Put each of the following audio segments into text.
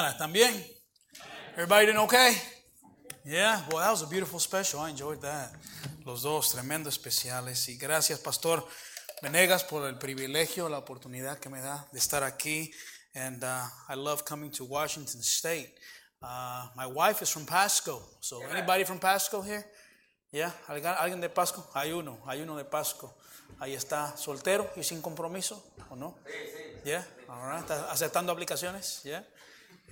¿También? Everybody doing okay? Yeah, well, that was a beautiful special. I enjoyed that. Los dos, tremendo especiales. Y gracias, Pastor Venegas, por el privilegio, la oportunidad que me da de estar aquí. And uh, I love coming to Washington State. Uh, my wife is from Pasco. So, anybody from Pasco here? Yeah, ¿alguien de Pasco? Hay uno, hay uno de Pasco. Ahí está, soltero y sin compromiso, ¿o no? Sí, sí. Yeah, all right. ¿Está aceptando aplicaciones? Yeah.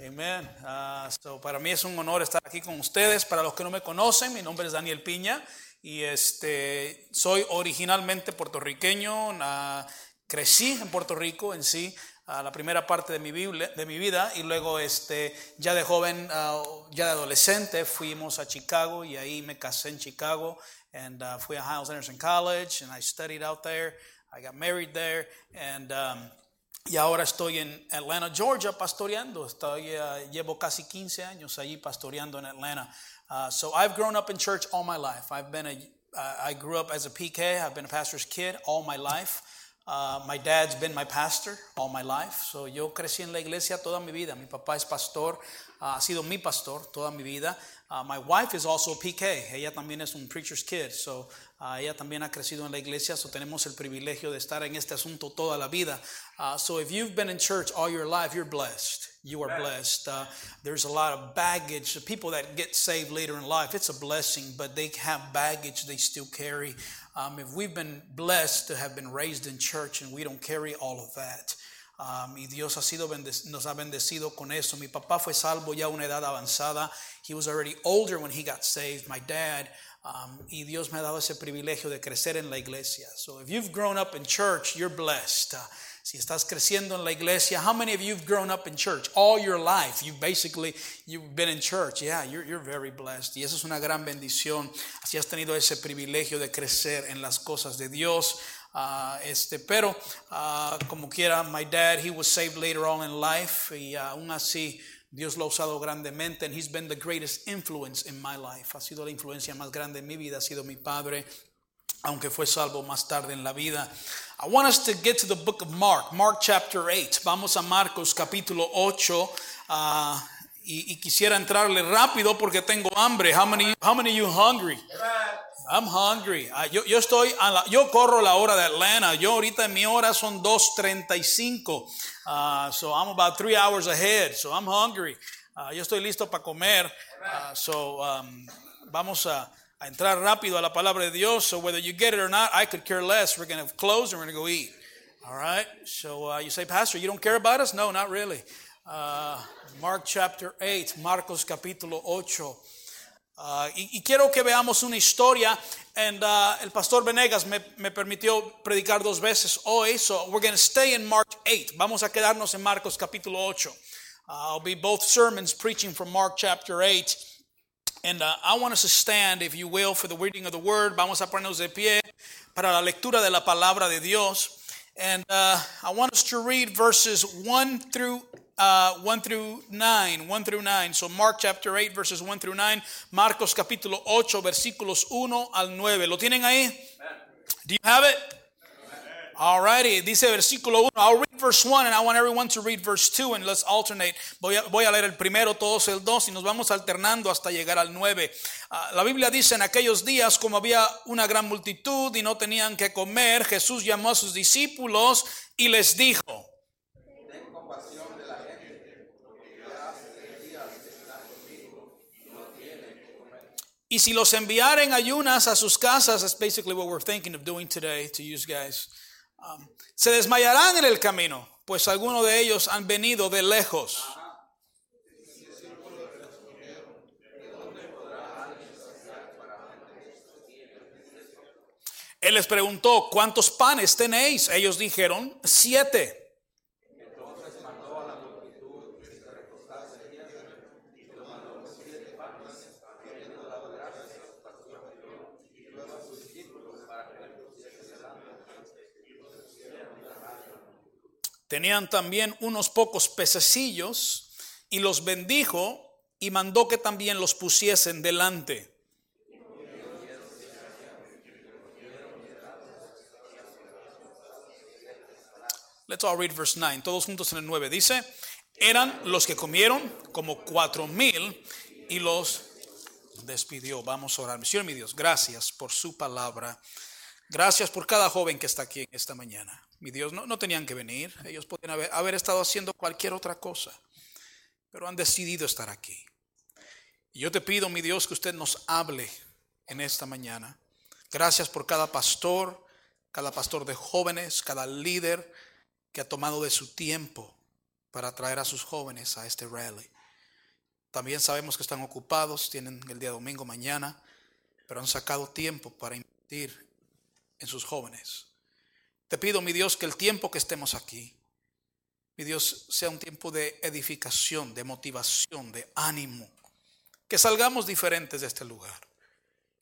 Amen. Uh, so para mí es un honor estar aquí con ustedes. Para los que no me conocen, mi nombre es Daniel Piña y este, soy originalmente puertorriqueño. Crecí en Puerto Rico en sí, uh, la primera parte de mi, de mi vida y luego este, ya de joven, ya de adolescente, fuimos a Chicago y ahí me casé en Chicago. And fui a Hiles Anderson College and I studied out there. I got married there and um, y ahora estoy en Atlanta, Georgia, pastoreando. Estoy, uh, llevo casi 15 años allí pastoreando en Atlanta. Uh, so I've grown up in church all my life. I've been a, uh, I grew up as a PK. I've been a pastor's kid all my life. Uh, my dad's been my pastor all my life. So yo crecí en la iglesia toda mi vida. Mi papá es pastor, uh, ha sido mi pastor toda mi vida. Uh, my wife is also a PK. Ella también es un preacher's kid. So Uh, ella también ha crecido en la iglesia, so tenemos el privilegio de estar en este asunto toda la vida. Uh, so if you've been in church all your life, you're blessed. You are blessed. Uh, there's a lot of baggage. The people that get saved later in life, it's a blessing, but they have baggage they still carry. Um, if we've been blessed to have been raised in church and we don't carry all of that, um, y Dios ha sido nos ha bendecido con eso. Mi papá fue salvo ya a una edad avanzada. He was already older when he got saved. My dad Um, y Dios me ha dado ese privilegio de crecer en la iglesia. So if you've grown up in church, you're blessed. Uh, si estás creciendo en la iglesia, how many of you have grown up in church all your life? You basically you've been in church. Yeah, you're, you're very blessed. Y eso es una gran bendición. Si has tenido ese privilegio de crecer en las cosas de Dios. Uh, este, pero uh, como quiera, my dad, he was saved later on in life y uh, aún así Dios lo ha usado grandemente and he's been the greatest influence in my life. Ha sido la influencia más grande en mi vida, ha sido mi padre, aunque fue salvo más tarde en la vida. I want us to get to the book of Mark, Mark chapter 8. Vamos a Marcos capítulo 8. Uh, y, y, quisiera entrarle rápido porque tengo hambre. How many, how many you hungry? I'm hungry. Uh, yo, yo, estoy, la, yo corro la hora de Atlanta. Yo ahorita en mi hora son 2.35. Uh, so I'm about three hours ahead. So I'm hungry. Uh, yo estoy listo para comer. Uh, so um, vamos a, a, entrar rápido a la palabra de Dios. So whether you get it or not, I could care less. We're going to close and we're going to go eat. All right. So uh, you say, Pastor, you don't care about us? No, not really. Uh, Mark chapter 8, Marcos capítulo 8. Uh, y, y, quiero que veamos una historia. And uh, el pastor Venegas me, me, permitió predicar dos veces hoy. So we're going to stay in Mark 8. Vamos a quedarnos en Marcos capítulo 8. Uh, I'll be both sermons preaching from Mark chapter 8. And I want us to stand, if you will, for the reading of the word. Vamos a ponernos de pie para la lectura de la palabra de Dios. And I want us to read verses 1 through uh, 1 through 9, 1 through 9. So Mark chapter 8 verses 1 through 9, Marcos capítulo 8 versículos 1 al 9. ¿Lo tienen ahí? Do you have it? All righty, dice versículo 1. I'll read verse 1 and I want everyone to read verse 2 and let's alternate. Voy a, voy a leer el primero, todos el 2 y nos vamos alternando hasta llegar al 9. Uh, la Biblia dice en aquellos días como había una gran multitud y no tenían que comer, Jesús llamó a sus discípulos y les dijo, Y si los enviaren ayunas a sus casas, that's basically what we're thinking of doing today to use guys. Um, se desmayarán en el camino, pues algunos de ellos han venido de lejos. Él les preguntó, ¿cuántos panes tenéis? Ellos dijeron, siete. Tenían también unos pocos pececillos y los bendijo y mandó que también los pusiesen delante. Let's all read verse 9. Todos juntos en el 9. Dice, eran los que comieron como cuatro mil y los despidió. Vamos a orar. Señor mi Dios, gracias por su palabra. Gracias por cada joven que está aquí esta mañana. Mi Dios, no, no tenían que venir. Ellos podían haber, haber estado haciendo cualquier otra cosa, pero han decidido estar aquí. Y yo te pido, mi Dios, que usted nos hable en esta mañana. Gracias por cada pastor, cada pastor de jóvenes, cada líder que ha tomado de su tiempo para traer a sus jóvenes a este rally. También sabemos que están ocupados, tienen el día domingo mañana, pero han sacado tiempo para invertir en sus jóvenes. Te pido, mi Dios, que el tiempo que estemos aquí, mi Dios, sea un tiempo de edificación, de motivación, de ánimo, que salgamos diferentes de este lugar.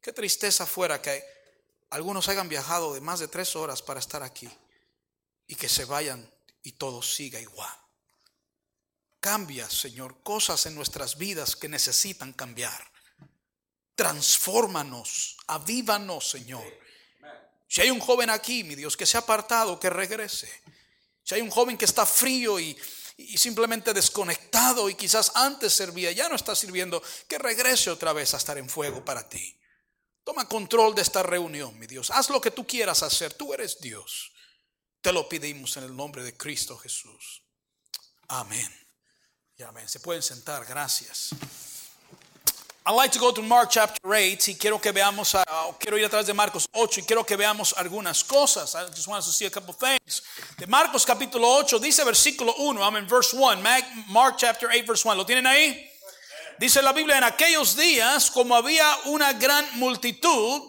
Qué tristeza fuera que algunos hayan viajado de más de tres horas para estar aquí y que se vayan y todo siga igual. Cambia, Señor, cosas en nuestras vidas que necesitan cambiar. Transfórmanos, avívanos, Señor. Si hay un joven aquí, mi Dios, que se ha apartado, que regrese. Si hay un joven que está frío y, y simplemente desconectado y quizás antes servía, ya no está sirviendo, que regrese otra vez a estar en fuego para ti. Toma control de esta reunión, mi Dios. Haz lo que tú quieras hacer. Tú eres Dios. Te lo pedimos en el nombre de Cristo Jesús. Amén. Y amén. Se pueden sentar. Gracias. I'd like to go to Mark chapter 8 y quiero que veamos, quiero ir a través de Marcos 8 y quiero que veamos algunas cosas. I just want to see a couple things. De Marcos capítulo 8 dice versículo 1, I'm in verse 1, Mark chapter 8 verse 1. ¿Lo tienen ahí? Dice la Biblia, en aquellos días, como había una gran multitud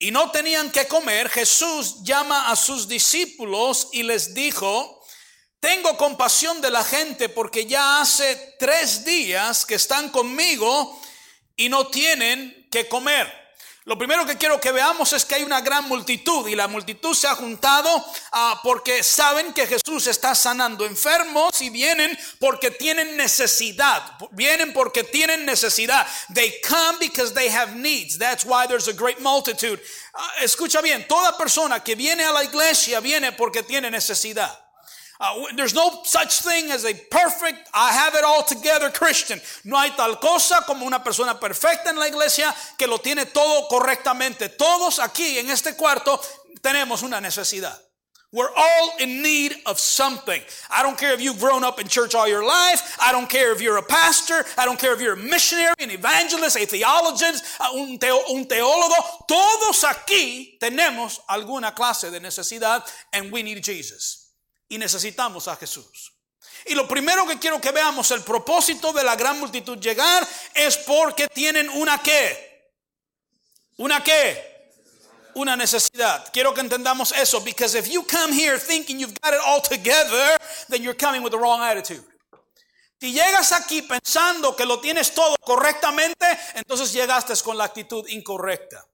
y no tenían que comer, Jesús llama a sus discípulos y les dijo, tengo compasión de la gente porque ya hace tres días que están conmigo y no tienen que comer. Lo primero que quiero que veamos es que hay una gran multitud y la multitud se ha juntado ah, porque saben que Jesús está sanando enfermos y vienen porque tienen necesidad. Vienen porque tienen necesidad. They come because they have needs. That's why there's a great multitude. Ah, escucha bien, toda persona que viene a la iglesia viene porque tiene necesidad. Uh, there's no such thing as a perfect, I have it all together Christian. No hay tal cosa como una persona perfecta en la iglesia que lo tiene todo correctamente. Todos aquí en este cuarto tenemos una necesidad. We're all in need of something. I don't care if you've grown up in church all your life. I don't care if you're a pastor. I don't care if you're a missionary, an evangelist, a theologist, un, teo, un teólogo. Todos aquí tenemos alguna clase de necesidad and we need Jesus y necesitamos a Jesús. Y lo primero que quiero que veamos, el propósito de la gran multitud llegar es porque tienen una qué. Una qué. Una necesidad. Quiero que entendamos eso, because if you come here thinking you've got it all together, then you're coming with the wrong attitude. Si llegas aquí pensando que lo tienes todo correctamente, entonces llegaste con la actitud incorrecta.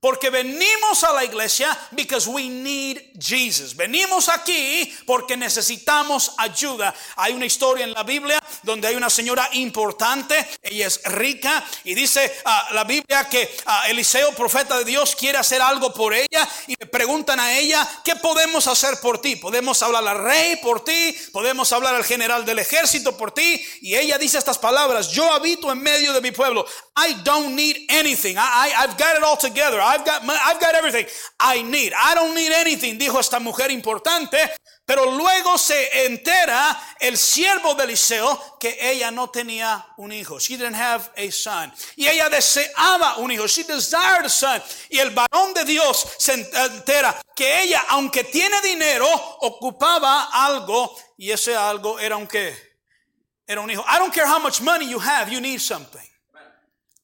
Porque venimos a la iglesia because we need Jesus. Venimos aquí porque necesitamos ayuda. Hay una historia en la Biblia donde hay una señora importante, ella es rica y dice uh, la Biblia que uh, Eliseo, profeta de Dios, quiere hacer algo por ella y le preguntan a ella, ¿qué podemos hacer por ti? Podemos hablar al rey por ti, podemos hablar al general del ejército por ti y ella dice estas palabras, yo habito en medio de mi pueblo. I don't need anything. I, I, I've got it all together. I've got, I've got everything I need. I don't need anything, dijo esta mujer importante. Pero luego se entera el siervo de Eliseo que ella no tenía un hijo. She didn't have a son. Y ella deseaba un hijo. She desired a son. Y el varón de Dios se entera que ella, aunque tiene dinero, ocupaba algo. Y ese algo era un qué? Era un hijo. I don't care how much money you have, you need something.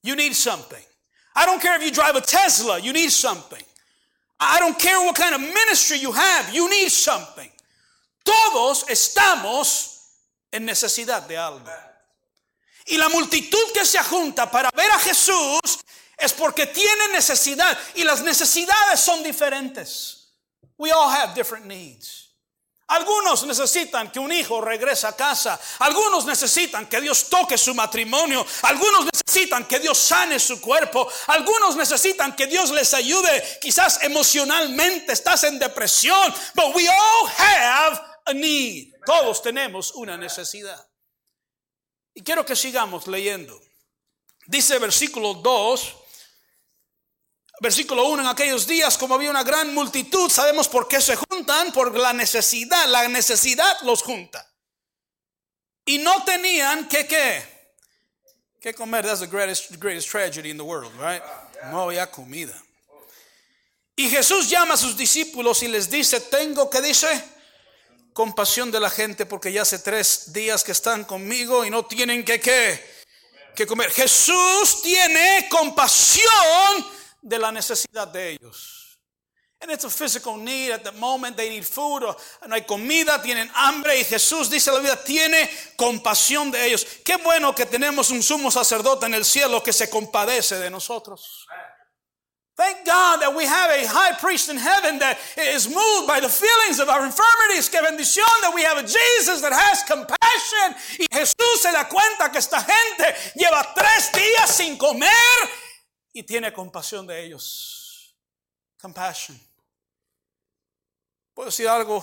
You need something. I don't care if you drive a Tesla, you need something. I don't care what kind of ministry you have, you need something. Todos estamos en necesidad de algo. Y la multitud que se junta para ver a Jesús es porque tiene necesidad y las necesidades son diferentes. We all have different needs. Algunos necesitan que un hijo regrese a casa. Algunos necesitan que Dios toque su matrimonio. Algunos necesitan que Dios sane su cuerpo. Algunos necesitan que Dios les ayude. Quizás emocionalmente estás en depresión. But we all have a need. Todos tenemos una necesidad. Y quiero que sigamos leyendo. Dice versículo 2, versículo 1, en aquellos días como había una gran multitud, sabemos por qué se juntan, por la necesidad, la necesidad los junta. Y no tenían que qué, que comer, that's the greatest, greatest tragedy in the world, right? No había comida. Y Jesús llama a sus discípulos y les dice, tengo que dice, compasión de la gente porque ya hace tres días que están conmigo y no tienen que qué, que comer. Jesús tiene compasión de la necesidad de ellos. And it's a physical need at the moment they need food or no hay comida, tienen hambre y Jesús dice la vida tiene compasión de ellos. Qué bueno que tenemos un sumo sacerdote en el cielo que se compadece de nosotros. Thank God that we have a high priest in heaven that is moved by the feelings of our infirmities. Que bendición that we have a Jesus that has compassion. Y Jesús se da cuenta que esta gente lleva tres días sin comer y tiene compasión de ellos. Compassion. Puedo decir algo.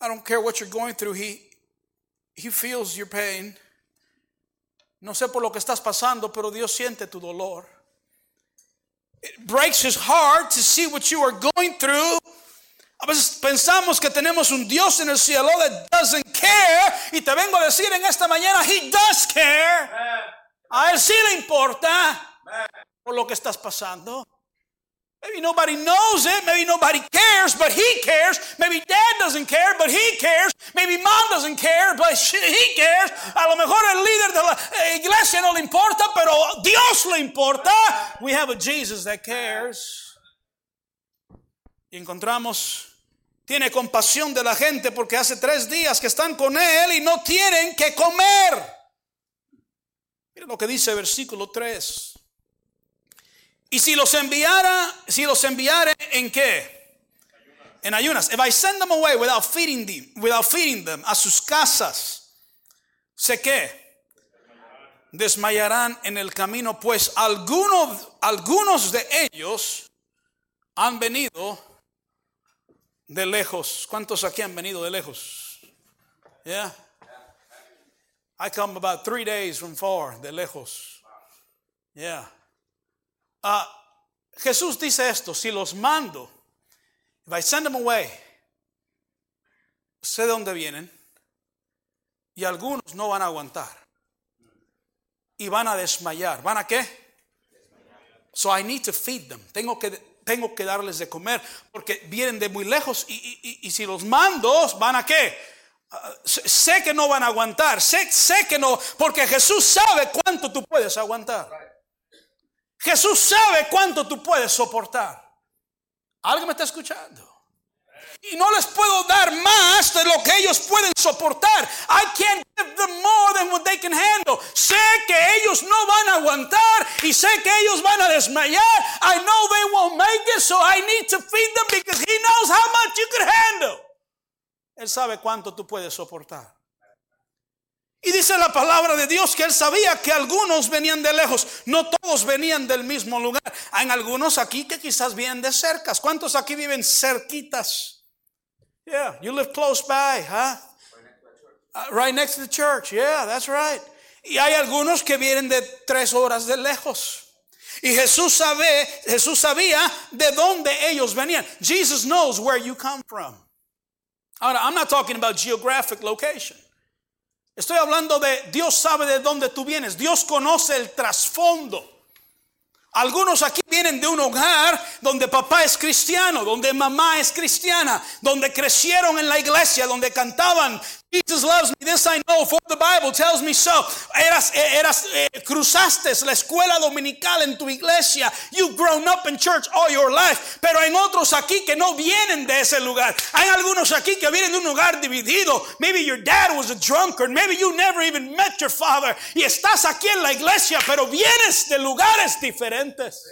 I don't care what you're going through. He, he feels your pain. No sé por lo que estás pasando, pero Dios siente tu dolor. It breaks his heart to see what you are going through. A veces pensamos que tenemos un Dios en el cielo that doesn't care. Y te vengo a decir en esta mañana, He does care. A Él sí le importa por lo que estás pasando. Maybe nobody knows it, maybe nobody cares, but he cares. Maybe dad doesn't care, but he cares. Maybe mom doesn't care, but he cares. A lo mejor el líder de la iglesia no le importa, pero Dios le importa. We have a Jesus that cares. Y encontramos, tiene compasión de la gente porque hace tres días que están con él y no tienen que comer. Miren lo que dice versículo 3. Y si los enviara, si los enviara en qué? En ayunas. If I send them away without feeding them, without feeding them a sus casas, sé qué? Desmayarán en el camino, pues algunos, algunos de ellos han venido de lejos. ¿Cuántos aquí han venido de lejos? Yeah. I come about three days from far, de lejos. Yeah. Uh, Jesús dice esto, si los mando, if I send them away, sé de dónde vienen y algunos no van a aguantar y van a desmayar. ¿Van a qué? So I need to feed them. Tengo que, tengo que darles de comer porque vienen de muy lejos y, si los mando, ¿van a qué? Uh, sé que no van a aguantar, sé que no, porque Jesús sabe cuánto tú puedes aguantar. Jesús sabe cuánto tú puedes soportar. ¿Alguien me está escuchando? Y no les puedo dar más de lo que ellos pueden soportar. I can't give them more than what they can handle. Sé que ellos no van a aguantar y sé que ellos van a desmayar. I know they won't make it, so I need to feed them because he knows how much you can handle. Él sabe cuánto tú puedes soportar. Y dice la palabra de Dios que él sabía que algunos venían de lejos, no todos venían del mismo lugar. Hay algunos aquí que quizás vienen de cercas. ¿Cuántos aquí viven cerquitas? Yeah, you live close by, huh? Uh, right next to the church. Yeah, that's right. Y hay algunos que vienen de tres horas de lejos. Y Jesús sabe, Jesús sabía de dónde ellos venían. Jesus knows where you come from. I'm not talking about geographic location. Estoy hablando de Dios sabe de dónde tú vienes. Dios conoce el trasfondo. Algunos aquí vienen de un hogar donde papá es cristiano, donde mamá es cristiana, donde crecieron en la iglesia, donde cantaban Jesus loves me, this I know, for the Bible tells me so. Eras, eh, eh, cruzaste la escuela dominical en tu iglesia. You've grown up in church all your life. Pero hay otros aquí que no vienen de ese lugar. Hay algunos aquí que vienen de un lugar dividido. Maybe your dad was a drunkard. Maybe you never even met your father. Y estás aquí en la iglesia, pero vienes de lugares diferentes.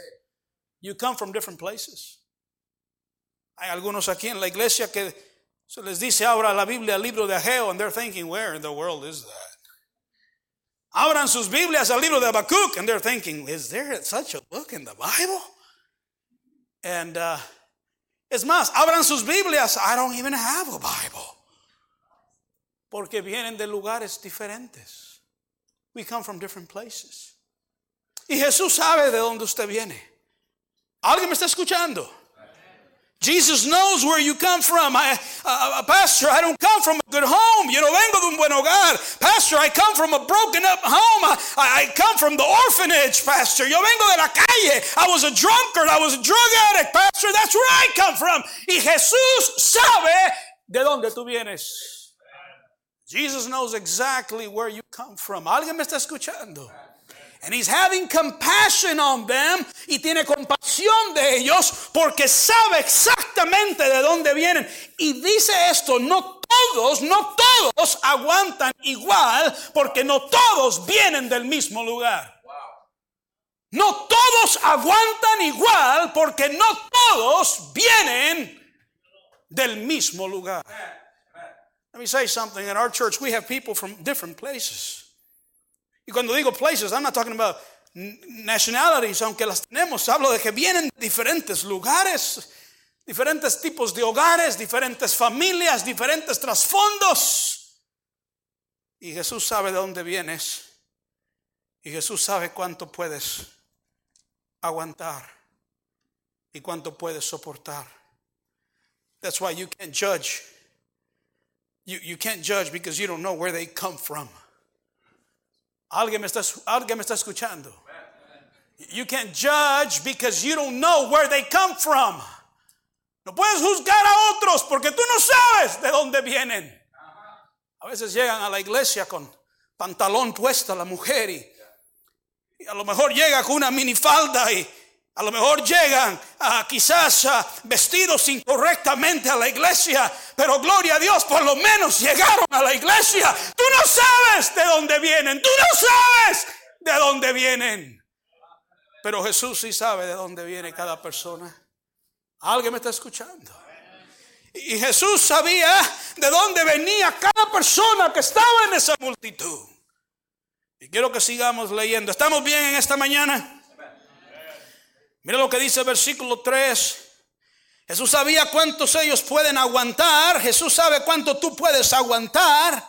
You come from different places. Hay algunos aquí en la iglesia que se les dice ahora la Biblia, el libro de Ageo, and they're thinking, where in the world is that? Abran sus Biblias al libro de Habacuc, and they're thinking, is there such a book in the Bible? And uh, es más, abran sus Biblias, I don't even have a Bible. Porque vienen de lugares diferentes. We come from different places. Y Jesús sabe de dónde usted viene. ¿Alguien me está escuchando? Jesus knows where you come from. I, uh, Pastor, I don't come from a good home. Yo no vengo de un buen hogar. Pastor, I come from a broken up home. I, I come from the orphanage, Pastor. Yo vengo de la calle. I was a drunkard. I was a drug addict, Pastor. That's where I come from. Y Jesús sabe de dónde tú vienes. Jesus knows exactly where you come from. ¿Alguien me está escuchando? And he's having compassion on them y tiene compasión de ellos porque sabe exactamente de dónde vienen. Y dice esto, no todos, no todos aguantan igual porque no todos vienen del mismo lugar. No todos aguantan igual porque no todos vienen del mismo lugar. Let me say something. In our church, we have people from different places. Y cuando digo places, I'm not talking about nationalities, aunque las tenemos, hablo de que vienen diferentes lugares, diferentes tipos de hogares, diferentes familias, diferentes trasfondos. Y Jesús sabe de dónde vienes. Y Jesús sabe cuánto puedes aguantar y cuánto puedes soportar. That's why you can't judge. You, you can't judge because you don't know where they come from. Alguien me está, alguien me está escuchando. You can't judge because you don't know where they come from. No puedes juzgar a otros porque tú no sabes de dónde vienen. A veces llegan a la iglesia con pantalón puesta la mujer y, y a lo mejor llega con una minifalda y a lo mejor llegan a, quizás vestidos incorrectamente a la iglesia, pero gloria a Dios, por lo menos llegaron a la iglesia. Tú no sabes de dónde vienen, tú no sabes de dónde vienen. Pero Jesús sí sabe de dónde viene cada persona. ¿Alguien me está escuchando? Y Jesús sabía de dónde venía cada persona que estaba en esa multitud. Y quiero que sigamos leyendo. ¿Estamos bien en esta mañana? Mira lo que dice el versículo 3. Jesús sabía cuántos ellos pueden aguantar. Jesús sabe cuánto tú puedes aguantar.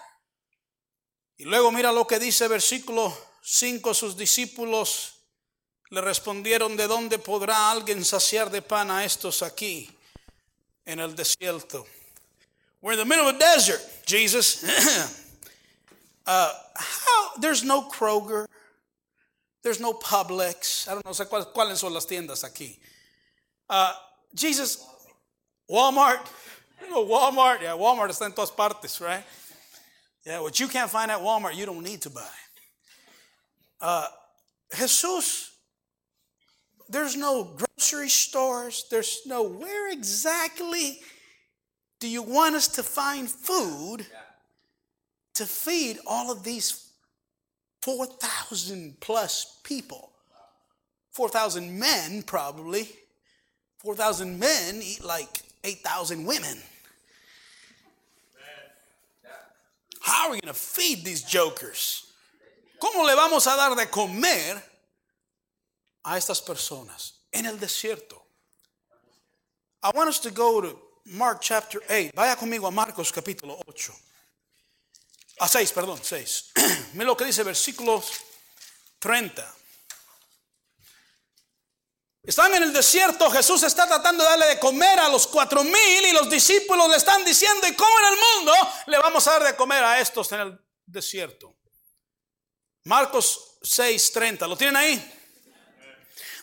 Y luego mira lo que dice el versículo 5. Sus discípulos le respondieron, ¿de dónde podrá alguien saciar de pan a estos aquí en el desierto? We're in the middle of a desert, Jesus. uh, how, there's no Kroger. There's no Publix. I don't know sé cuáles, cuáles son las tiendas aquí. Uh, Jesus, Walmart. Know, Walmart. Yeah, Walmart está en todas partes, right? Yeah, what you can't find at Walmart, you don't need to buy. Uh, Jesus, there's no grocery stores. There's no, where exactly do you want us to find food to feed all of these 4,000 plus people. 4,000 men, probably. 4,000 men eat like 8,000 women. How are we going to feed these jokers? ¿Cómo le vamos a dar de comer a estas personas en el desierto? I want us to go to Mark chapter 8. Vaya conmigo a Marcos capítulo 8. A 6, perdón, 6. Mira lo que dice versículos 30. Están en el desierto, Jesús está tratando de darle de comer a los cuatro mil y los discípulos le están diciendo, ¿y cómo en el mundo le vamos a dar de comer a estos en el desierto? Marcos 6:30, ¿lo tienen ahí?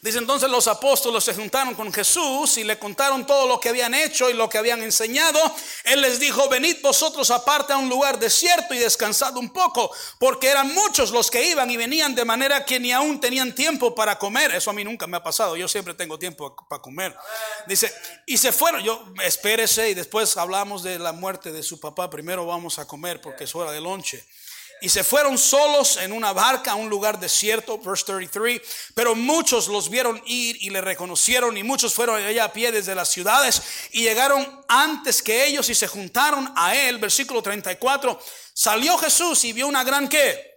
Dice entonces los apóstoles se juntaron con Jesús y le contaron todo lo que habían hecho y lo que habían enseñado. Él les dijo, venid vosotros aparte a un lugar desierto y descansad un poco, porque eran muchos los que iban y venían de manera que ni aún tenían tiempo para comer. Eso a mí nunca me ha pasado, yo siempre tengo tiempo para comer. Dice, y se fueron, yo espérese y después hablamos de la muerte de su papá, primero vamos a comer porque es hora de lonche y se fueron solos en una barca a un lugar desierto, verse 33, pero muchos los vieron ir y le reconocieron y muchos fueron allá a pie desde las ciudades y llegaron antes que ellos y se juntaron a él, versículo 34, salió Jesús y vio una gran que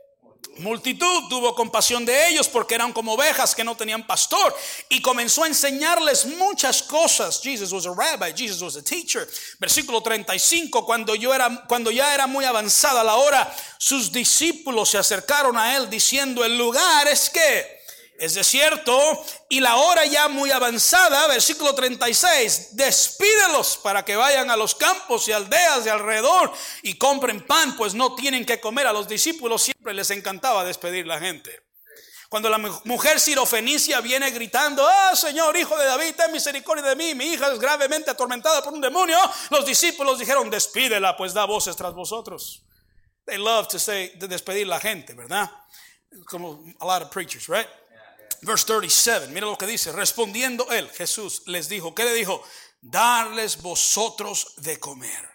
multitud, tuvo compasión de ellos porque eran como ovejas que no tenían pastor y comenzó a enseñarles muchas cosas. Jesus was a rabbi, Jesus was a teacher. Versículo 35, cuando yo era cuando ya era muy avanzada la hora, sus discípulos se acercaron a él diciendo, "El lugar es que es desierto y la hora ya muy avanzada, versículo 36, despídelos para que vayan a los campos y aldeas de alrededor y compren pan, pues no tienen que comer. A los discípulos siempre les encantaba despedir la gente. Cuando la mujer sirofenicia viene gritando, ah, Señor, hijo de David, ten misericordia de mí, mi hija es gravemente atormentada por un demonio, los discípulos dijeron, despídela, pues da voces tras vosotros. They love to say, de despedir la gente, ¿verdad? Como a lot of preachers, right? Verse 37, mira lo que dice. Respondiendo él, Jesús les dijo, ¿qué le dijo? Darles vosotros de comer.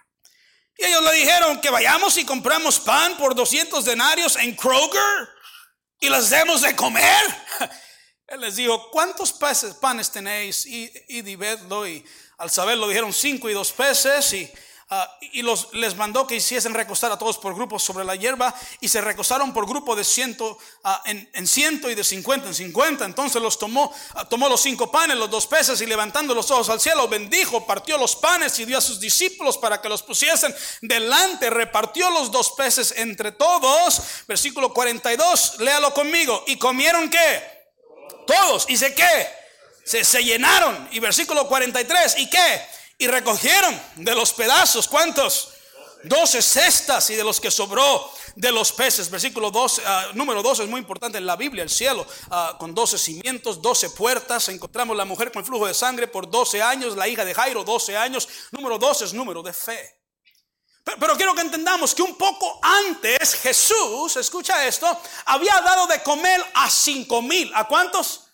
Y ellos le dijeron que vayamos y compramos pan por 200 denarios en Kroger y les demos de comer. Él les dijo, ¿cuántos peces, panes tenéis? Y, y divedlo. Y al saberlo dijeron cinco y dos peces. Y Ah, y los, les mandó que hiciesen recostar a todos por grupos sobre la hierba y se recostaron por grupo de ciento ah, en, ciento y de cincuenta en cincuenta. Entonces los tomó, ah, tomó los cinco panes, los dos peces y levantando los ojos al cielo bendijo, partió los panes y dio a sus discípulos para que los pusiesen delante, repartió los dos peces entre todos. Versículo 42, léalo conmigo. ¿Y comieron qué? Todos. ¿Y sé qué? Se, se llenaron. Y versículo 43, ¿y qué? Y recogieron de los pedazos, ¿cuántos? Doce cestas y de los que sobró de los peces. Versículo 12, ah, número 12 es muy importante en la Biblia, el cielo, ah, con 12 cimientos, 12 puertas. Encontramos la mujer con el flujo de sangre por 12 años, la hija de Jairo, 12 años. Número 12 es número de fe. Pero, pero quiero que entendamos que un poco antes Jesús, escucha esto, había dado de comer a cinco mil. ¿A cuántos?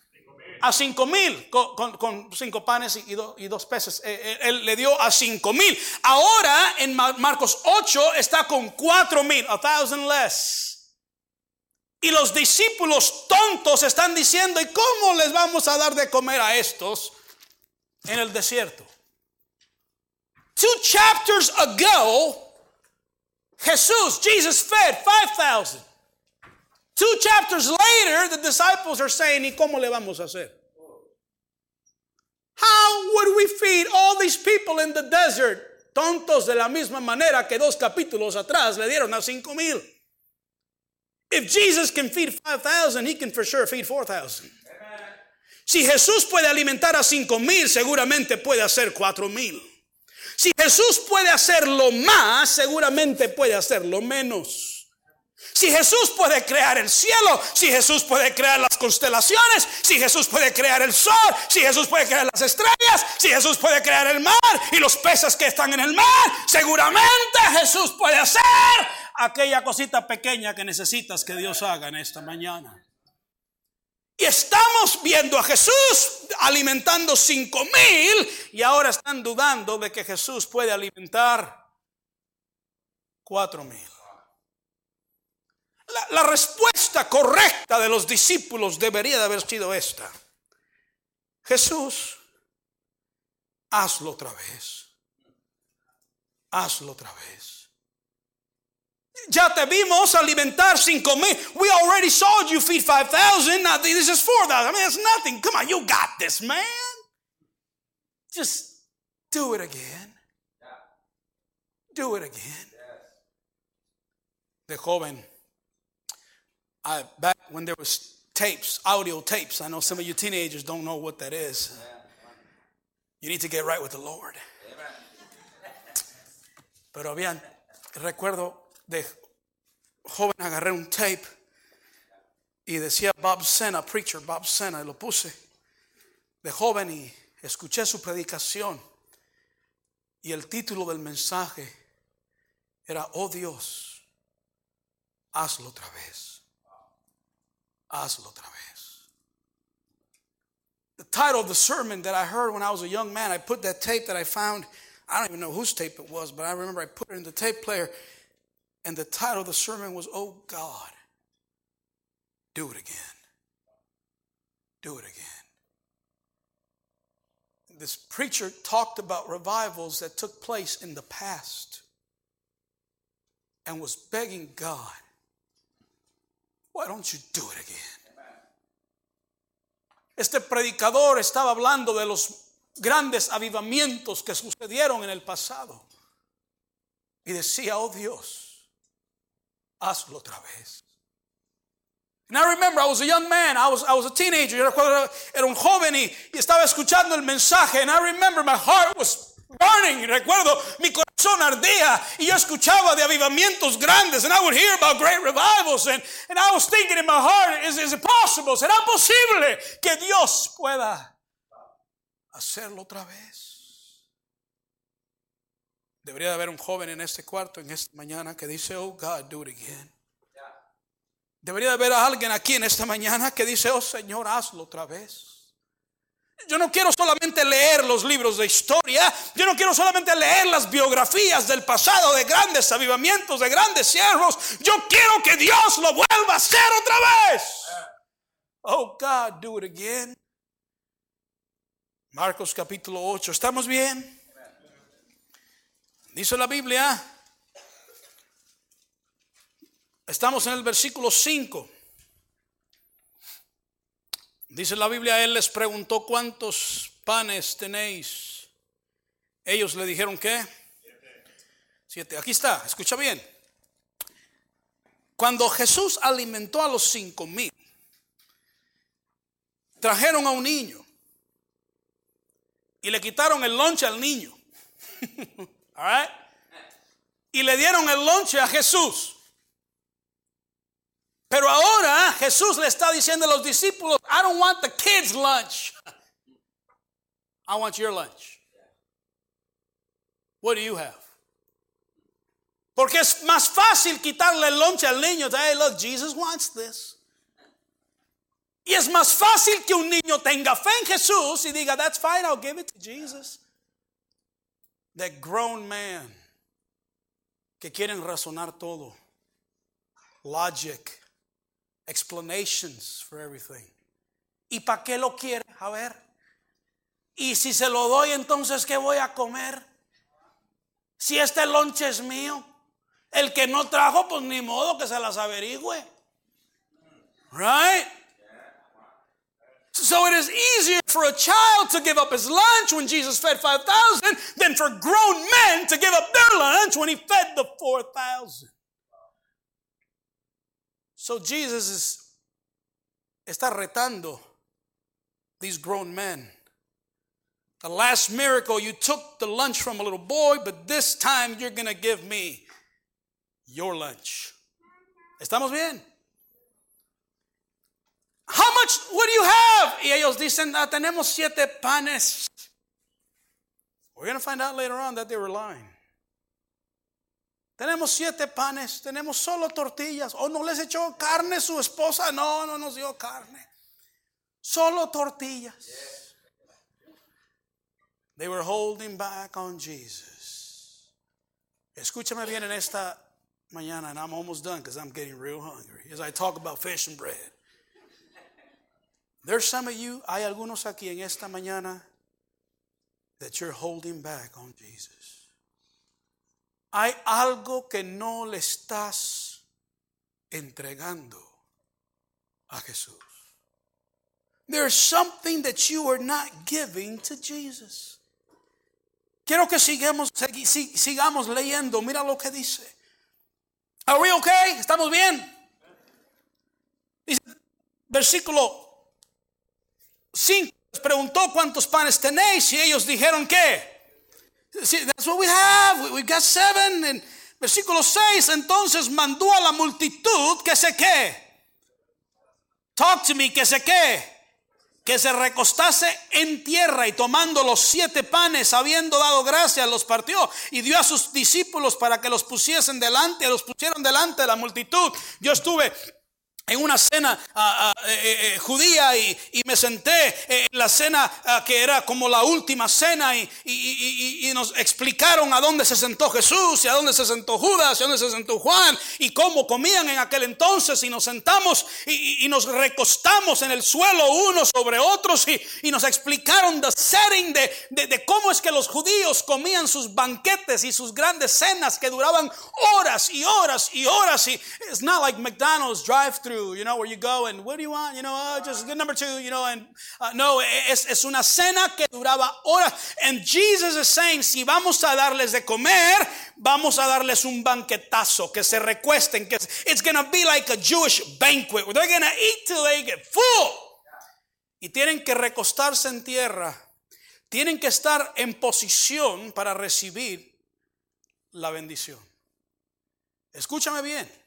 A cinco mil con, cinco panes y, dos peces. Eh, eh, él le dio a cinco mil. Ahora en Marcos 8 está con cuatro mil, a thousand less. Y los discípulos tontos están diciendo, ¿y cómo les vamos a dar de comer a estos en el desierto? Two chapters ago, Jesús, Jesus fed 5,000. Two chapters later, the disciples are saying, ¿y cómo le vamos a hacer? How would we feed all these people in the desert? Tontos de la misma manera que dos capítulos atrás le dieron a cinco mil. If Jesus can feed 5,000, he can for sure feed 4,000. Si Jesús puede alimentar a cinco mil, seguramente puede hacer cuatro mil. Si Jesús puede hacerlo más, seguramente puede hacerlo menos. Si Jesús puede crear el cielo, si Jesús puede crear las constelaciones, si Jesús puede crear el sol, si Jesús puede crear las estrellas, si Jesús puede crear el mar y los peces que están en el mar, seguramente Jesús puede hacer aquella cosita pequeña que necesitas que Dios haga en esta mañana. Y estamos viendo a Jesús alimentando cinco mil y ahora están dudando de que Jesús puede alimentar cuatro mil. La, respuesta correcta de los discípulos debería de haber sido esta. Jesús, hazlo otra vez. Hazlo otra vez. Ya te vimos alimentar cinco mil. We already saw you feed five thousand. Now this is four thousand. I mean, it's nothing. Come on, you got this, man. Just do it again. Do it again. De joven I, back when there was tapes, audio tapes. I know some of you teenagers don't know what that is. You need to get right with the Lord. Pero habían, recuerdo de joven agarré un tape y decía Bob Sena, preacher Bob Sena, y lo puse de joven y escuché su predicación y el título del mensaje era, oh Dios, hazlo otra vez hazlo otra vez. The title of the sermon that I heard when I was a young man, I put that tape that I found, I don't even know whose tape it was, but I remember I put it in the tape player, and the title of the sermon was, Oh God, do it again. Do it again. This preacher talked about revivals that took place in the past and was begging God Why don't you do it again? Este predicador estaba hablando de los grandes avivamientos que sucedieron en el pasado. Y decía, oh Dios, hazlo otra vez. And I remember I was a young man, I was, I was a teenager, era un joven y, y estaba escuchando el mensaje. And I remember my heart was burning. Recuerdo, mi corazón ardía y yo escuchaba de avivamientos grandes. And I would hear about great revivals. And, and I was thinking in my heart, is, is it possible? ¿Será posible que Dios pueda hacerlo otra vez? Debería de haber un joven en este cuarto, en esta mañana, que dice, oh God, do it again. Debería haber alguien aquí en esta mañana que dice, oh Señor, hazlo otra vez. Yo no quiero solamente leer los libros de historia, yo no quiero solamente leer las biografías del pasado de grandes avivamientos, de grandes siervos. Yo quiero que Dios lo vuelva a hacer otra vez. Oh God, do it again. Marcos capítulo 8, ¿estamos bien? Dice la Biblia, Estamos en el versículo 5. Dice la Biblia, Él les preguntó cuántos panes tenéis. Ellos le dijeron ¿qué? Siete. Aquí está, escucha bien. Cuando Jesús alimentó a los cinco mil, trajeron a un niño y le quitaron el lonche al niño. Y le dieron el lonche a Jesús. Pero ahora Jesús le está diciendo a los discípulos, I don't want the kids' lunch. I want your lunch. What do you have? Porque es más fácil quitarle el lunch al niño. Hey, look, Jesus wants this. Y es más fácil que un niño tenga fe en Jesús y diga, that's fine, I'll give it to Jesus. That grown man que quieren razonar todo. Logic explanations for everything. ¿Y para qué lo quiere? A ver. Y si se lo doy, entonces, ¿qué voy a comer? Si este lonche es mío, el que no trajo, pues ni modo que se las averigüe. Right? So it is easier for a child to give up his lunch when Jesus fed 5,000 than for grown men to give up their lunch when he fed the 4,000. So Jesus is, está retando these grown men. The last miracle, you took the lunch from a little boy, but this time you're going to give me your lunch. ¿Estamos bien? How much, what do you have? Y ellos dicen, ah, tenemos siete panes. We're going to find out later on that they were lying. Tenemos siete panes, tenemos solo tortillas. ¿O no les echó carne su esposa? No, no nos dio carne. Solo tortillas. They were holding back on Jesus. Escúchame bien en esta mañana, and I'm almost done because I'm getting real hungry as I talk about fish and bread. There's some of you, hay algunos aquí en esta mañana that you're holding back on Jesus. Hay algo que no le estás entregando a Jesús. There's something that you are not giving to Jesus. Quiero que sigamos, sigamos leyendo. Mira lo que dice. Are we okay? ¿Estamos bien? Versículo 5 les preguntó cuántos panes tenéis y ellos dijeron que that's what we have. We, got seven. En versículo 6, entonces mandó a la multitud que se qué. Talk to me, que se qué. Que se recostase en tierra y tomando los siete panes, habiendo dado gracias, los partió y dio a sus discípulos para que los pusiesen delante, los pusieron delante de la multitud. Yo estuve en una cena ah, ah, eh, eh, eh, judía y, me senté en la cena ah, que era como la última cena y, nos explicaron a dónde se sentó Jesús y a dónde se sentó Judas y a dónde se sentó Juan y cómo comían en aquel entonces y nos sentamos y, nos recostamos en el suelo unos sobre otros y, nos explicaron the setting de, de, cómo es que los judíos comían sus banquetes y sus grandes cenas que duraban horas y horas y horas y it's not like McDonald's drive you know, where you go and what do you want? You know, uh, just good number two, you know, and uh, no, es, una cena que duraba horas. And Jesus is saying, si vamos a darles de comer, vamos a darles un banquetazo, que se recuesten, que it's going to be like a Jewish banquet, they're going to eat till they get full. Y tienen que recostarse en tierra, tienen que estar en posición para recibir la bendición. Escúchame bien.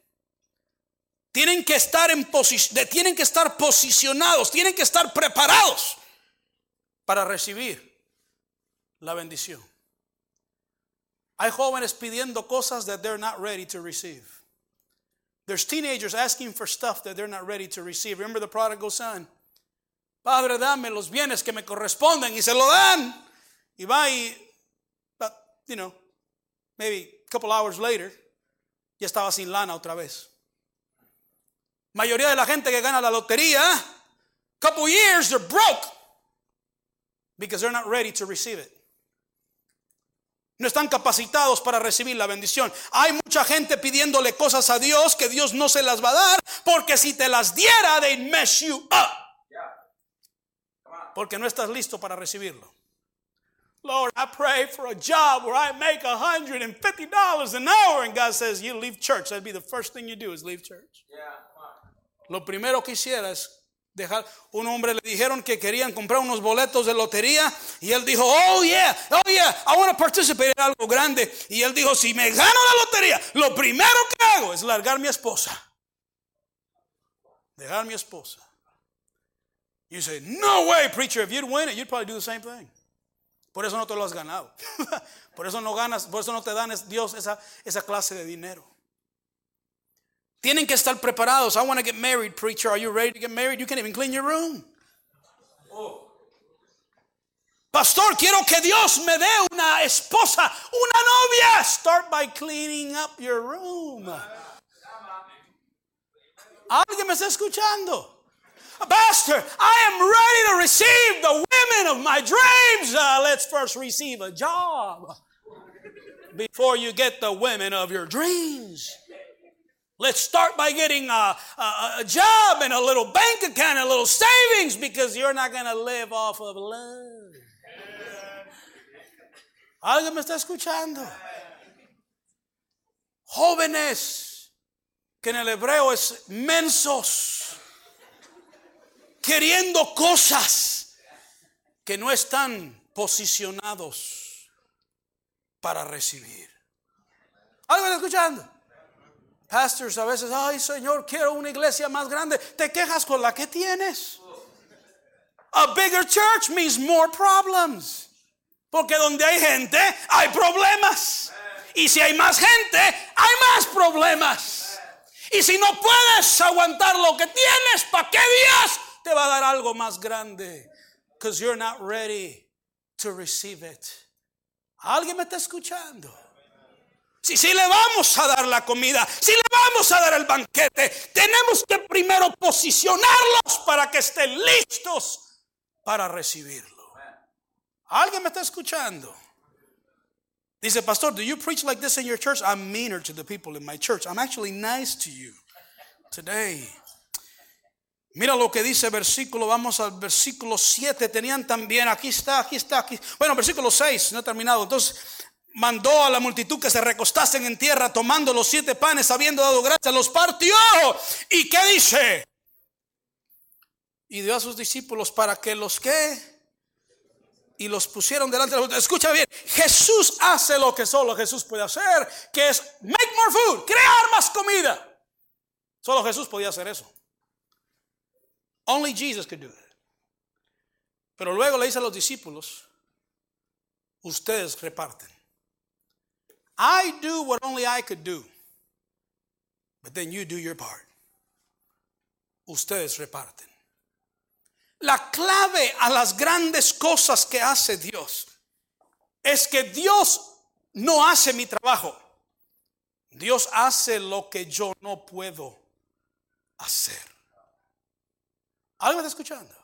Tienen que estar en tienen que estar posicionados, tienen que estar preparados para recibir la bendición. Hay jóvenes pidiendo cosas that they're not ready to receive. There's teenagers asking for stuff that they're not ready to receive. Remember the prodigal son? Padre, dame los bienes que me corresponden y se lo dan. Y va y, but, you know, maybe a couple hours later, ya estaba sin lana otra vez. Mayoría de la gente que gana la lotería, couple years they're broke because they're not ready to receive it. No están capacitados para recibir la bendición. Hay mucha gente pidiéndole cosas a Dios que Dios no se las va a dar porque si te las diera, they mess you up. Porque no estás listo para recibirlo. Lord, I pray for a job where I make $150 an hour. And God says, You leave church. That'd be the first thing you do is leave church. Lo primero que hiciera es dejar. Un hombre le dijeron que querían comprar unos boletos de lotería. Y él dijo, Oh, yeah, oh, yeah, I want to participate en algo grande. Y él dijo, Si me gano la lotería, lo primero que hago es largar mi esposa. Dejar mi esposa. You say, No way, preacher. If you'd win it, you'd probably do the same thing. Por eso no te lo has ganado. por eso no ganas, por eso no te dan Dios esa, esa clase de dinero. Tienen que estar preparados. I want to get married, preacher. Are you ready to get married? You can't even clean your room. Pastor, quiero que Dios me dé una esposa, una novia. Start by cleaning up your room. ¿Alguien me está escuchando? Pastor, I am ready to receive the women of my dreams. Uh, let's first receive a job before you get the women of your dreams. Let's start by getting a, job and a little bank account and a little savings because you're not going to live off of love. ¿Alguien me está escuchando? Jóvenes, que en el hebreo es mensos queriendo cosas que no están posicionados para recibir. ¿Alguien escuchando? Pastors a veces, ay Señor, quiero una iglesia más grande. Te quejas con la que tienes. A bigger church means more problems. Porque donde hay gente, hay problemas. Y si hay más gente, hay más problemas. Y si no puedes aguantar lo que tienes, ¿para qué días te va a dar algo más grande. Because you're not ready to receive it. ¿Alguien me está escuchando? Si, le vamos a dar la comida, si le vamos a dar el banquete, tenemos que primero posicionarlos para que estén listos para recibirlo. ¿Alguien me está escuchando? Dice, Pastor, do you preach like this in your church? I'm meaner to the people in my church. I'm actually nice to you today. Mira lo que dice versículo, vamos al versículo 7, tenían también, aquí está, aquí está, aquí. Bueno, versículo 6, no he terminado. Entonces mandó a la multitud que se recostasen en tierra tomando los siete panes, habiendo dado gracias, los partió. ¿Y qué dice? Y dio a sus discípulos para que los que y los pusieron delante de los Escucha bien, Jesús hace lo que solo Jesús puede hacer, que es make more food, crear más comida. Solo Jesús podía hacer eso. Only Jesus could do it. Pero luego le dice a los discípulos, ustedes reparten. I do what only I could do. But then you do your part. Ustedes reparten. La clave a las grandes cosas que hace Dios es que Dios no hace mi trabajo. Dios hace lo que yo no puedo hacer. ¿Alguien está escuchando?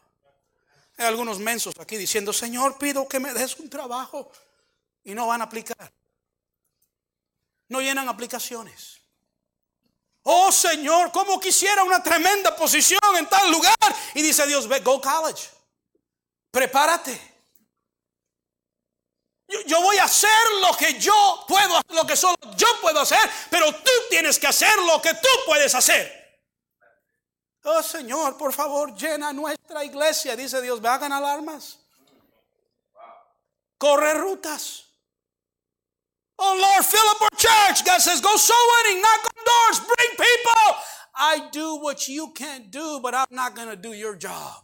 Hay algunos mensos aquí diciendo, Señor, pido que me des un trabajo. Y no van a aplicar. No llenan aplicaciones. Oh Señor, como quisiera una tremenda posición en tal lugar. Y dice Dios, ve, go college. Prepárate. Yo, voy a hacer lo que yo puedo, lo que solo yo puedo hacer, pero tú tienes que hacer lo que tú puedes hacer. Oh Señor, por favor, llena nuestra iglesia. Dice Dios, ganar alarmas. Corre rutas. Oh Lord, fill up our church. God says, go soul winning, knock on doors, bring people. I do what you can't do, but I'm not going to do your job.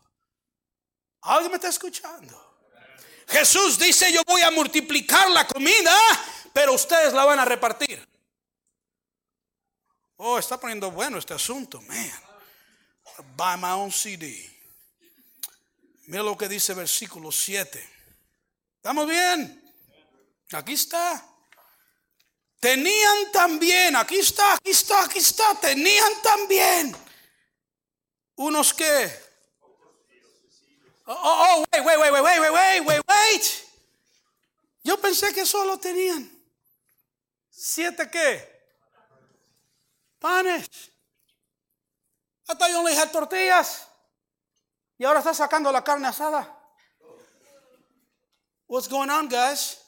¿Alguien me está escuchando? Jesús dice, yo voy a multiplicar la comida, pero ustedes la van a repartir. Oh, está poniendo bueno este asunto, man. Buy my own CD. Mira lo que dice versículo 7. ¿Estamos bien? Aquí está. Tenían también, aquí está, aquí está, aquí está, tenían también unos que. Oh, oh, oh, wait, wait, wait, wait, wait, wait, wait, wait. Yo pensé que solo tenían siete qué? Panes. Hasta yo le dije tortillas. Y ahora está sacando la carne asada. What's going on, guys?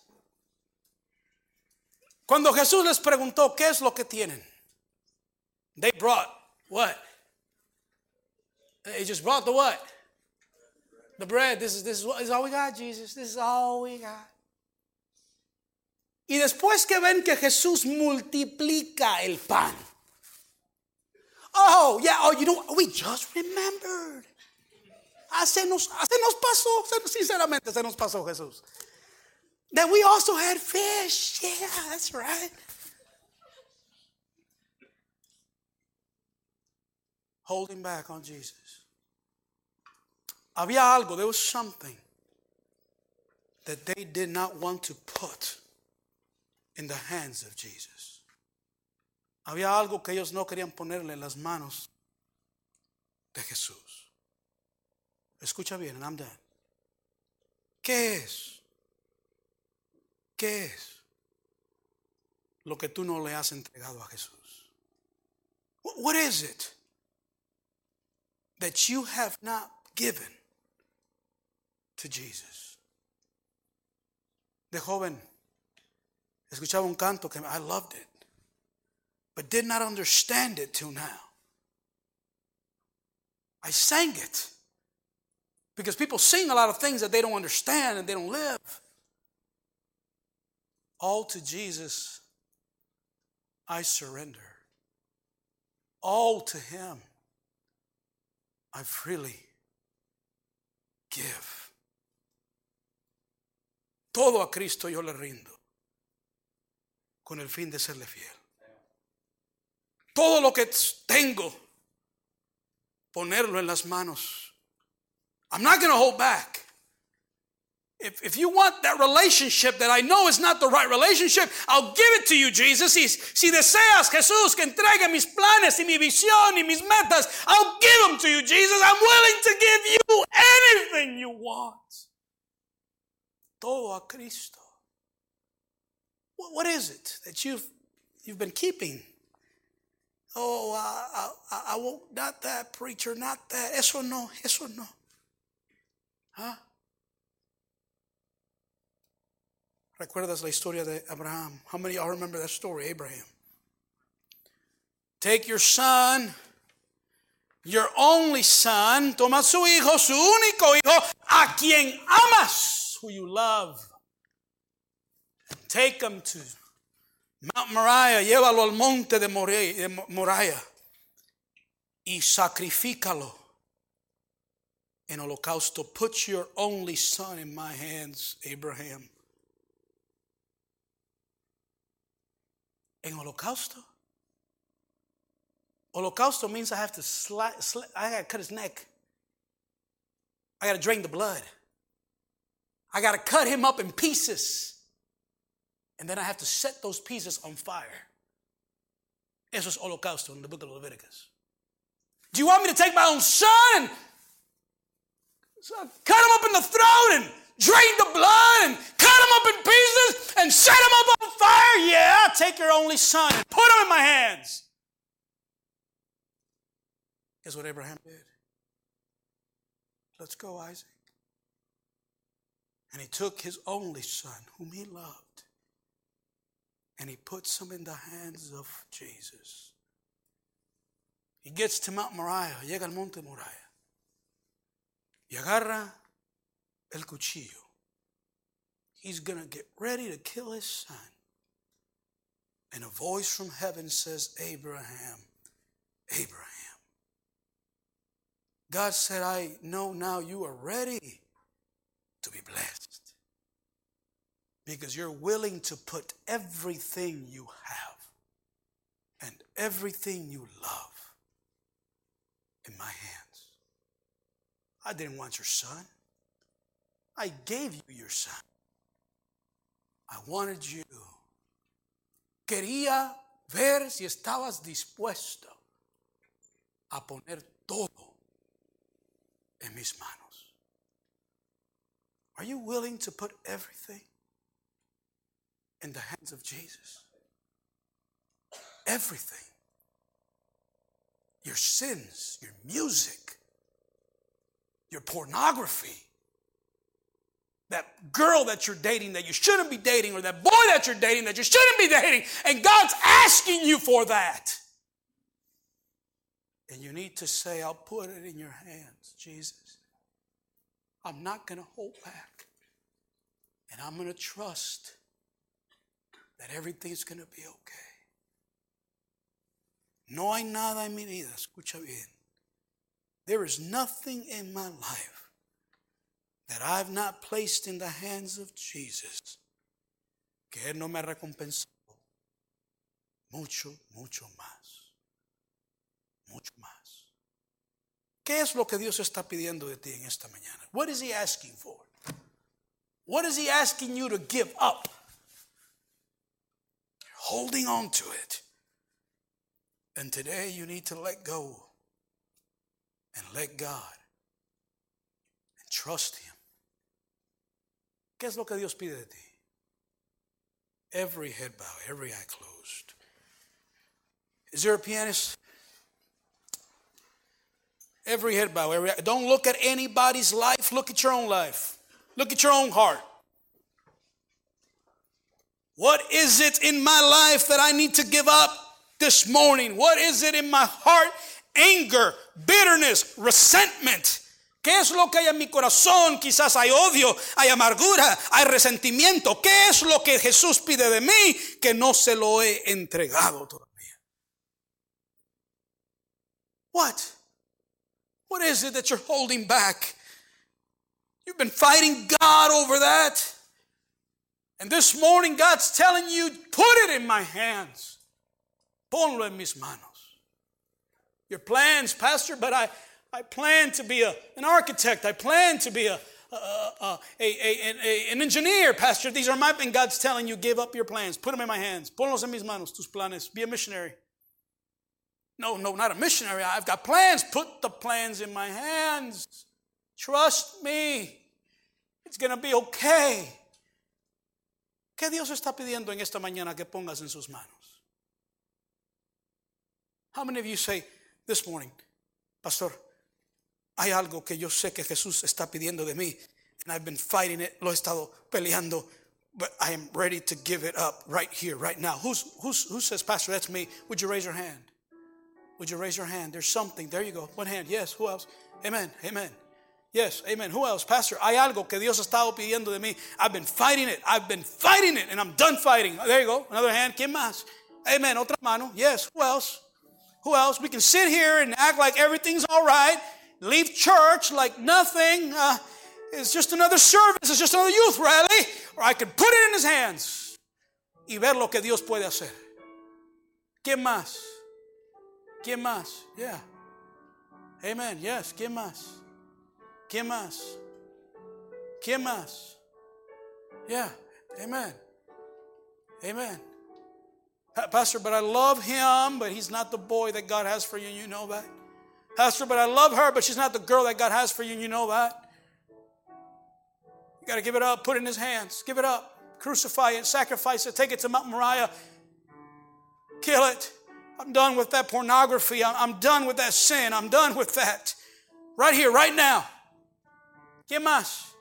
Cuando Jesús les preguntó, ¿qué es lo que tienen? They brought what? They just brought the what? The bread. This is, this is, is all we got, Jesus. This is all we got. Y después que ven que Jesús multiplica el pan. Oh, yeah, oh, you know, we just remembered. Hace nos pasó, sinceramente se nos pasó Jesús. That we also had fish. Yeah, that's right. Holding back on Jesus. Había algo, there was something that they did not want to put in the hands of Jesus. Había algo que ellos no querían ponerle en las manos de Jesús. Escucha bien, and I'm done. ¿Qué es? ¿Qué es lo que tú no le has entregado a Jesús? What is it that you have not given to Jesus? De joven, escuchaba un canto que I loved it, but did not understand it till now. I sang it because people sing a lot of things that they don't understand and they don't live. All to Jesus I surrender. All to Him I freely give. Todo a Cristo yo le rindo con el fin de serle fiel. Todo lo que tengo, ponerlo en las manos. I'm not going to hold back. If, if you want that relationship that I know is not the right relationship, I'll give it to you, Jesus. Si, si deseas, Jesús, que entregue mis planes y mi visión y mis metas, I'll give them to you, Jesus. I'm willing to give you anything you want. Todo a Cristo. What, what is it that you've, you've been keeping? Oh, I, I, I won't, not that preacher, not that. Eso no, eso no. Huh? ¿Recuerdas la historia de Abraham? How many of y'all remember that story, Abraham? Take your son, your only son, toma su hijo, su único hijo, a quien amas, who you love. And take him to Mount Moriah, llévalo al monte de Moriah y sacrifícalo en holocausto. Put your only son in my hands, Abraham. En holocausto. Holocausto means I have to slide, I got to cut his neck. I got to drain the blood. I got to cut him up in pieces. And then I have to set those pieces on fire. Eso es holocausto in the book of Leviticus. Do you want me to take my own son and cut him up in the throat and drain the blood and cut him up in pieces and set him up on fire? Yeah, take your only son and put him in my hands. Is what Abraham did? Let's go, Isaac. And he took his only son, whom he loved, and he puts him in the hands of Jesus. He gets to Mount Moriah, llega al monte Moriah, y agarra el cuchillo. He's going to get ready to kill his son. And a voice from heaven says, Abraham, Abraham. God said, I know now you are ready to be blessed because you're willing to put everything you have and everything you love in my hands. I didn't want your son. I gave you your son. I wanted you. Quería ver si estabas dispuesto a poner todo en mis manos. Are you willing to put everything in the hands of Jesus? Everything. Your sins, your music, your pornography, that girl that you're dating that you shouldn't be dating, or that boy that you're dating that you shouldn't be dating, and God's asking you for that. And you need to say, I'll put it in your hands, Jesus. I'm not going to hold back. And I'm going to trust that everything's going to be okay. No hay nada en mi vida, escucha bien. There is nothing in my life that I've not placed in the hands of Jesus que Él no me ha recompensado mucho, mucho más. Mucho más. ¿Qué es lo que Dios está pidiendo de ti en esta mañana? What is He asking for? What is He asking you to give up? Holding on to it. And today you need to let go and let God and trust Him. ¿Qué es lo que Dios pide de ti? Every head bow, every eye closed. Is there a pianist? Every head bow, every eye. Don't look at anybody's life, look at your own life. Look at your own heart. What is it in my life that I need to give up this morning? What is it in my heart? Anger, bitterness, resentment. ¿Qué es lo que hay en mi corazón? Quizás hay odio, hay amargura, hay resentimiento. ¿Qué es lo que Jesús pide de mí que no se lo he entregado todavía? What? What is it that you're holding back? You've been fighting God over that. And this morning, God's telling you, put it in my hands. Ponlo en mis manos. Your plans, Pastor, but I, I plan to be a, an architect. I plan to be a, a, a, a, an engineer, Pastor. These are my, and God's telling you, give up your plans. Put them in my hands. Ponlos en mis manos, tus planes. Be a missionary. No, no, not a missionary. I've got plans. Put the plans in my hands. Trust me. It's going to be okay. ¿Qué Dios está pidiendo en esta mañana que pongas en sus manos? How many of you say this morning, Pastor, hay algo que yo sé que Jesús está pidiendo de mí. And I've been fighting it, lo he estado peleando, but I am ready to give it up right here, right now. Who's, who's, who says, Pastor, that's me? Would you raise your hand? Would you raise your hand? There's something. There you go. One hand. Yes. Who else? Amen. Amen. Yes. Amen. Who else? Pastor, hay algo que Dios ha estado pidiendo de mí. I've been fighting it. I've been fighting it and I'm done fighting. There you go. Another hand. ¿Quién más? Amen. Otra mano. Yes. Who else? Who else? We can sit here and act like everything's all right leave church like nothing. Uh, it's just another service, it's just another youth rally. Or I could put it in his hands y ver lo que Dios puede hacer. ¿Quién más? ¿Quién más? Yeah. Amen. Yes. ¿Quién más? ¿Quién más? ¿Quién más? Yeah. Amen. Amen. Pastor, but I love him, but he's not the boy that God has for you. You know that? Pastor, but I love her, but she's not the girl that God has for you, and you know that. You got to give it up, put it in his hands, give it up, crucify it, sacrifice it, take it to Mount Moriah, kill it, I'm done with that pornography. I'm, done with that sin. I'm done with that. Right here, right now. ¿Quién más?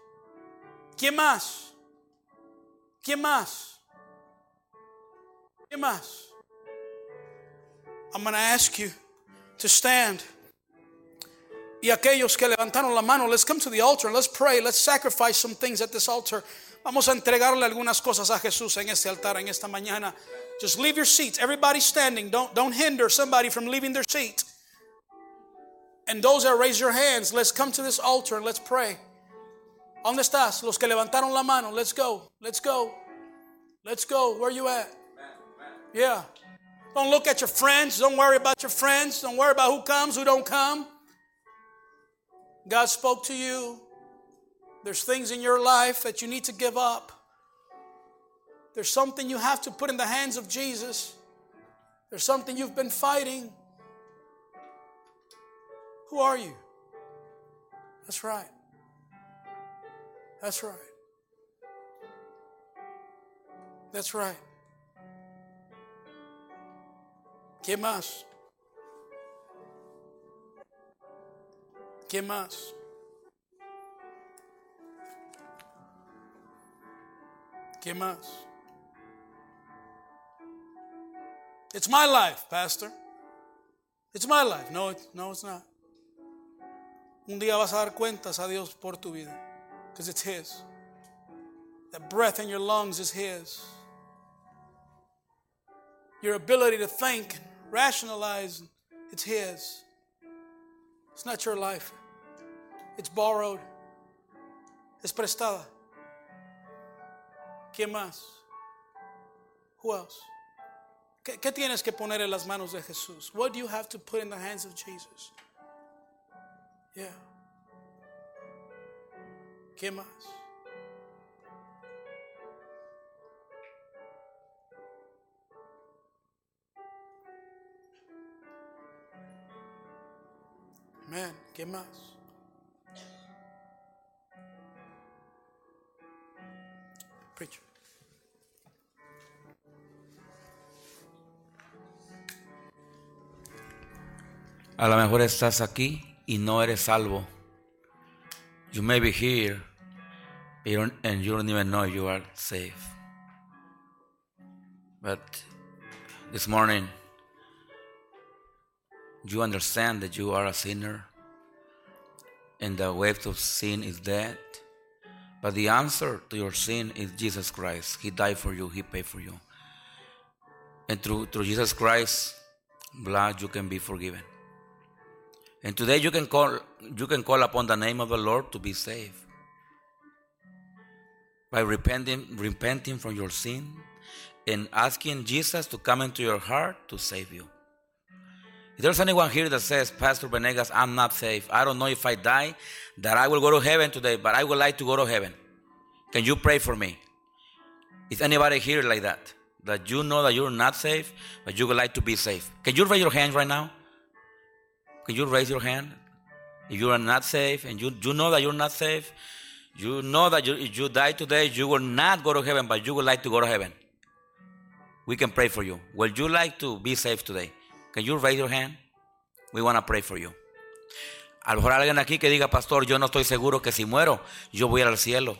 ¿Quién más? ¿Quién más? ¿Quién más? I'm going to ask you to stand. Y aquellos que levantaron la mano, let's come to the altar and let's pray. Let's sacrifice some things at this altar. Vamos a entregarle algunas cosas a Jesús en este altar en esta mañana. Just leave your seats. Everybody standing. Don't, don't hinder somebody from leaving their seat. And those that raise your hands, let's come to this altar and let's pray. ¿Dónde estás? Los que levantaron la mano. Let's go. Let's go. Let's go. Where are you at? Yeah. Don't look at your friends. Don't worry about your friends. Don't worry about who comes, who don't come. God spoke to you. There's things in your life that you need to give up. There's something you have to put in the hands of Jesus. There's something you've been fighting. Who are you? That's right. That's right. That's right. ¿Qué más? ¿Qué más? ¿Qué más? It's my life, Pastor. It's my life. No, no, it's not. Un día vas a dar cuentas a Dios por tu vida. Because it's His. The breath in your lungs is His. Your ability to think, rationalize, it's His. It's not your life. It's borrowed. Es prestada. ¿Quién más? Who else? ¿Qué, ¿Qué, tienes que poner en las manos de Jesús? What do you have to put in the hands of Jesus? Yeah. ¿Qué más? Man, ¿qué más? Preacher. A lo mejor estás aquí y no eres salvo. You may be here and you don't even know you are saved. But this morning, you understand that you are a sinner and the wave of sin is dead. But the answer to your sin is Jesus Christ. He died for you, He paid for you. And through, through Jesus Christ's blood, you can be forgiven. And today you can call you can call upon the name of the Lord to be saved. By repenting repenting from your sin and asking Jesus to come into your heart to save you. If there's anyone here that says, Pastor Benegas, I'm not safe. I don't know if I die, that I will go to heaven today, but I would like to go to heaven. Can you pray for me? Is anybody here like that? That you know that you're not safe, but you would like to be safe? Can you raise your hand right now? Can you raise your hand? If you are not safe and you, you know that you're not safe, you know that you, if you die today, you will not go to heaven, but you would like to go to heaven. We can pray for you. Would you like to be safe today? Can you raise your hand? We want to pray for you. A lo mejor alguien aquí que diga, pastor, yo no estoy seguro que si muero, yo voy al cielo.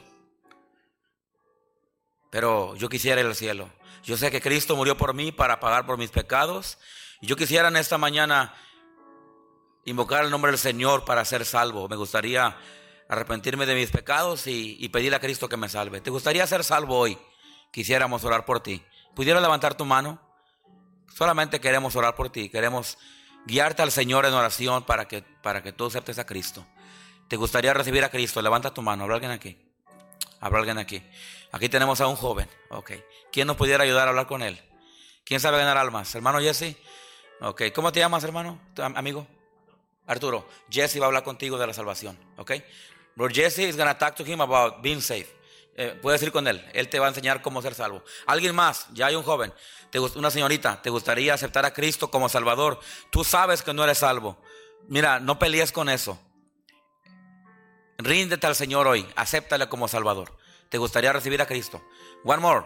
Pero yo quisiera ir al cielo. Yo sé que Cristo murió por mí para pagar por mis pecados. Y yo quisiera en esta mañana invocar el nombre del Señor para ser salvo. Me gustaría arrepentirme de mis pecados y, y, pedirle a Cristo que me salve. ¿Te gustaría ser salvo hoy? Quisiéramos orar por ti. ¿Pudieras levantar tu mano? Solamente queremos orar por ti. Queremos guiarte al Señor en oración para que, para que tú aceptes a Cristo. ¿Te gustaría recibir a Cristo? Levanta tu mano. ¿Habrá alguien aquí? ¿Habrá alguien aquí? Aquí tenemos a un joven. Ok. ¿Quién nos pudiera ayudar a hablar con él? ¿Quién sabe ganar almas? ¿Hermano Jesse? Ok. ¿Cómo te llamas, hermano? ¿Amigo? Arturo, Jesse va a hablar contigo de la salvación, ¿ok? Bro, Jesse is going to talk to him about being safe. Eh, puedes ir con él, él te va a enseñar cómo ser salvo. Alguien más, ya hay un joven, una señorita, ¿te gustaría aceptar a Cristo como Salvador? Tú sabes que no eres salvo. Mira, no pelees con eso. Ríndete al Señor hoy, acéptale como Salvador. ¿Te gustaría recibir a Cristo? One more.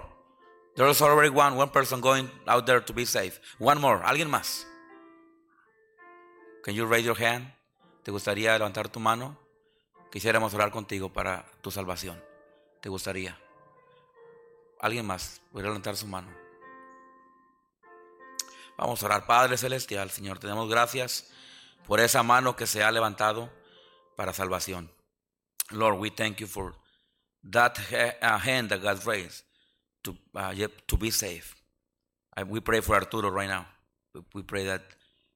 There's already one, one person going out there to be saved. One more. ¿Alguien más? Can you raise your hand? ¿Te gustaría levantar tu mano? Quisiéramos orar contigo para tu salvación. ¿Te gustaría? ¿Alguien más? Voy a levantar su mano. Vamos a orar. Padre Celestial, Señor, te damos gracias por esa mano que se ha levantado para salvación. Lord, we thank you for that uh, hand that God raised to, uh, to be saved. we pray for Arturo right now. We pray that,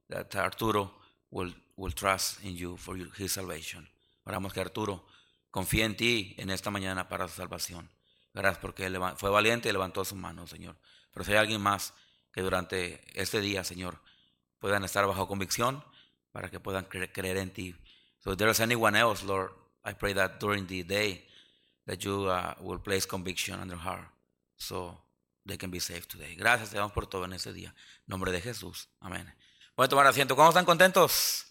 that Arturo will, will trust in you for his salvation. Oramos que Arturo confíe en ti en esta mañana para su salvación. Gracias porque fue valiente y levantó su mano, Señor. Pero si hay alguien más que durante este día, Señor, puedan estar bajo convicción para que puedan creer en ti. So if there is anyone else, Lord, I pray that during the day that you uh, will place conviction on their heart so they can be saved today. Gracias, te damos por todo en este día. En nombre de Jesús. Amén. Voy a tomar asiento. ¿Cómo están contentos?